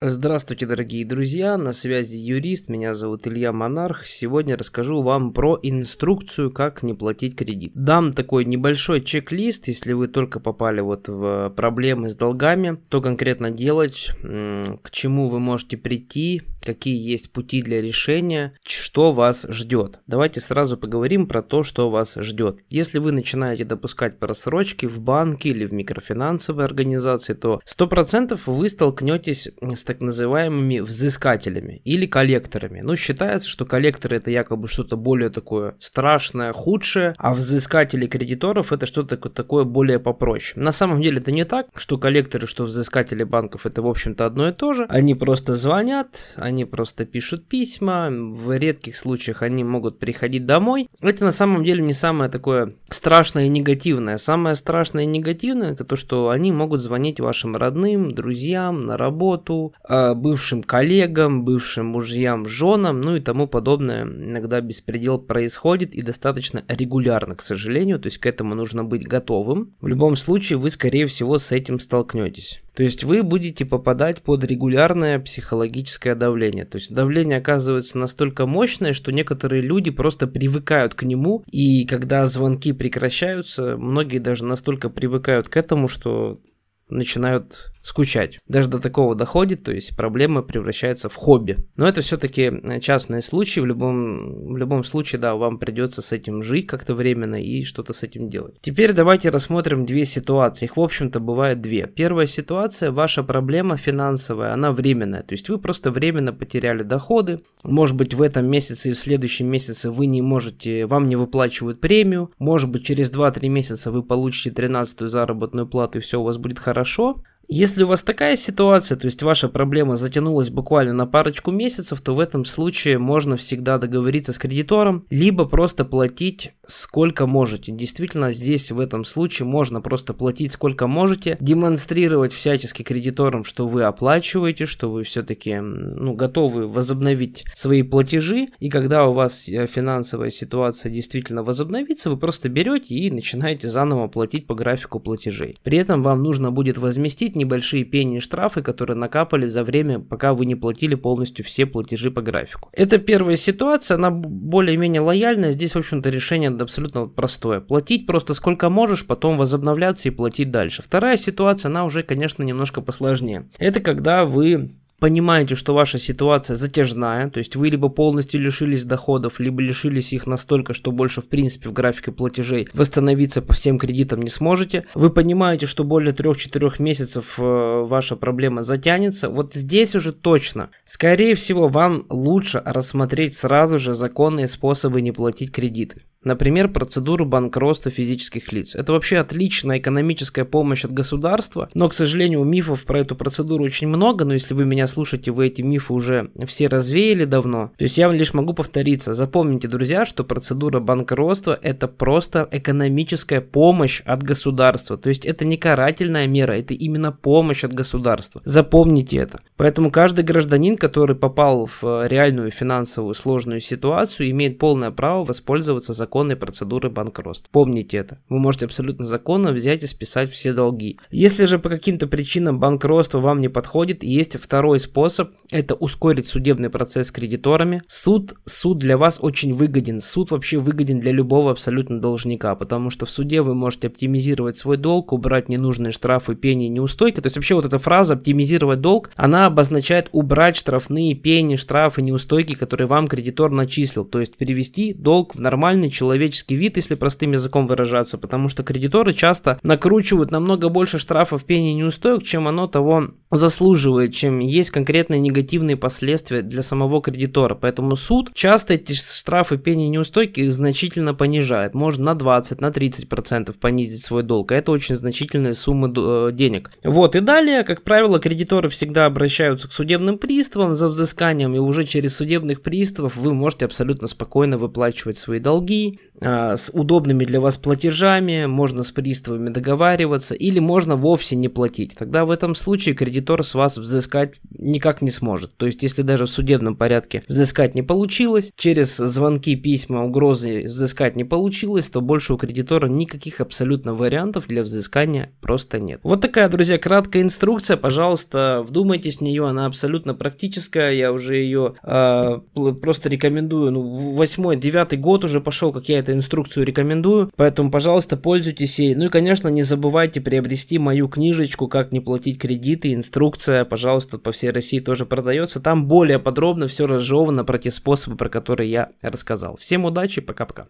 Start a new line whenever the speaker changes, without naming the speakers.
Здравствуйте, дорогие друзья, на связи юрист, меня зовут Илья Монарх. Сегодня расскажу вам про инструкцию, как не платить кредит. Дам такой небольшой чек-лист, если вы только попали вот в проблемы с долгами, то конкретно делать, к чему вы можете прийти, какие есть пути для решения, что вас ждет. Давайте сразу поговорим про то, что вас ждет. Если вы начинаете допускать просрочки в банке или в микрофинансовой организации, то 100% вы столкнетесь с так называемыми взыскателями или коллекторами. Ну, считается, что коллекторы это якобы что-то более такое страшное, худшее, а взыскатели кредиторов это что-то такое более попроще. На самом деле это не так, что коллекторы, что взыскатели банков это в общем-то одно и то же. Они просто звонят, они просто пишут письма, в редких случаях они могут приходить домой. Это на самом деле не самое такое страшное и негативное. Самое страшное и негативное это то, что они могут звонить вашим родным, друзьям на работу, бывшим коллегам, бывшим мужьям, женам, ну и тому подобное. Иногда беспредел происходит и достаточно регулярно, к сожалению, то есть к этому нужно быть готовым. В любом случае вы, скорее всего, с этим столкнетесь. То есть вы будете попадать под регулярное психологическое давление. То есть давление оказывается настолько мощное, что некоторые люди просто привыкают к нему, и когда звонки прекращаются, многие даже настолько привыкают к этому, что начинают скучать. Даже до такого доходит, то есть проблема превращается в хобби. Но это все-таки э, частные случаи, в любом, в любом случае, да, вам придется с этим жить как-то временно и что-то с этим делать. Теперь давайте рассмотрим две ситуации. Их, в общем-то, бывает две. Первая ситуация, ваша проблема финансовая, она временная, то есть вы просто временно потеряли доходы, может быть, в этом месяце и в следующем месяце вы не можете, вам не выплачивают премию, может быть, через 2-3 месяца вы получите 13 заработную плату и все у вас будет хорошо, хорошо, если у вас такая ситуация, то есть ваша проблема затянулась буквально на парочку месяцев, то в этом случае можно всегда договориться с кредитором, либо просто платить сколько можете. Действительно, здесь в этом случае можно просто платить сколько можете, демонстрировать всячески кредиторам, что вы оплачиваете, что вы все-таки ну, готовы возобновить свои платежи, и когда у вас э, финансовая ситуация действительно возобновится, вы просто берете и начинаете заново платить по графику платежей. При этом вам нужно будет возместить небольшие пени и штрафы, которые накапали за время, пока вы не платили полностью все платежи по графику. Это первая ситуация, она более-менее лояльная. Здесь, в общем-то, решение абсолютно простое. Платить просто сколько можешь, потом возобновляться и платить дальше. Вторая ситуация, она уже, конечно, немножко посложнее. Это когда вы понимаете, что ваша ситуация затяжная, то есть вы либо полностью лишились доходов, либо лишились их настолько, что больше в принципе в графике платежей восстановиться по всем кредитам не сможете. Вы понимаете, что более 3-4 месяцев э, ваша проблема затянется. Вот здесь уже точно. Скорее всего, вам лучше рассмотреть сразу же законные способы не платить кредиты. Например, процедуру банкротства физических лиц. Это вообще отличная экономическая помощь от государства, но, к сожалению, мифов про эту процедуру очень много, но если вы меня слушаете, вы эти мифы уже все развеяли давно. То есть я вам лишь могу повториться. Запомните, друзья, что процедура банкротства это просто экономическая помощь от государства. То есть это не карательная мера, это именно помощь от государства. Запомните это. Поэтому каждый гражданин, который попал в реальную финансовую сложную ситуацию, имеет полное право воспользоваться законной процедуры банкротства. Помните это. Вы можете абсолютно законно взять и списать все долги. Если же по каким-то причинам банкротство вам не подходит, есть второй способ. Это ускорить судебный процесс с кредиторами. Суд, суд для вас очень выгоден. Суд вообще выгоден для любого абсолютно должника, потому что в суде вы можете оптимизировать свой долг, убрать ненужные штрафы, пени, неустойки. То есть вообще вот эта фраза «оптимизировать долг», она обозначает убрать штрафные пени, штрафы, неустойки, которые вам кредитор начислил. То есть перевести долг в нормальный человеческий вид, если простым языком выражаться, потому что кредиторы часто накручивают намного больше штрафов пени неустоек, чем оно того заслуживает, чем есть конкретные негативные последствия для самого кредитора. Поэтому суд часто эти штрафы пени неустойки значительно понижает. Может на 20, на 30% понизить свой долг. А это очень значительные суммы э, денег. Вот и далее, как правило, кредиторы всегда обращаются к судебным приставам за взысканием, и уже через судебных приставов вы можете абсолютно спокойно выплачивать свои долги, а, с удобными для вас платежами, можно с приставами договариваться, или можно вовсе не платить. Тогда в этом случае кредитор с вас взыскать никак не сможет. То есть, если даже в судебном порядке взыскать не получилось, через звонки, письма, угрозы взыскать не получилось, то больше у кредитора никаких абсолютно вариантов для взыскания просто нет. Вот такая, друзья, краткая инструкция. Пожалуйста, вдумайтесь в нее, она абсолютно практическая. Я уже ее э, просто рекомендую. Ну, восьмой, девятый год уже пошел, как я эту инструкцию рекомендую. Поэтому, пожалуйста, пользуйтесь ей. Ну и, конечно, не забывайте приобрести мою книжечку «Как не платить кредиты». Инструкция, пожалуйста, по всей России тоже продается. Там более подробно все разжевано про те способы, про которые я рассказал. Всем удачи, пока-пока.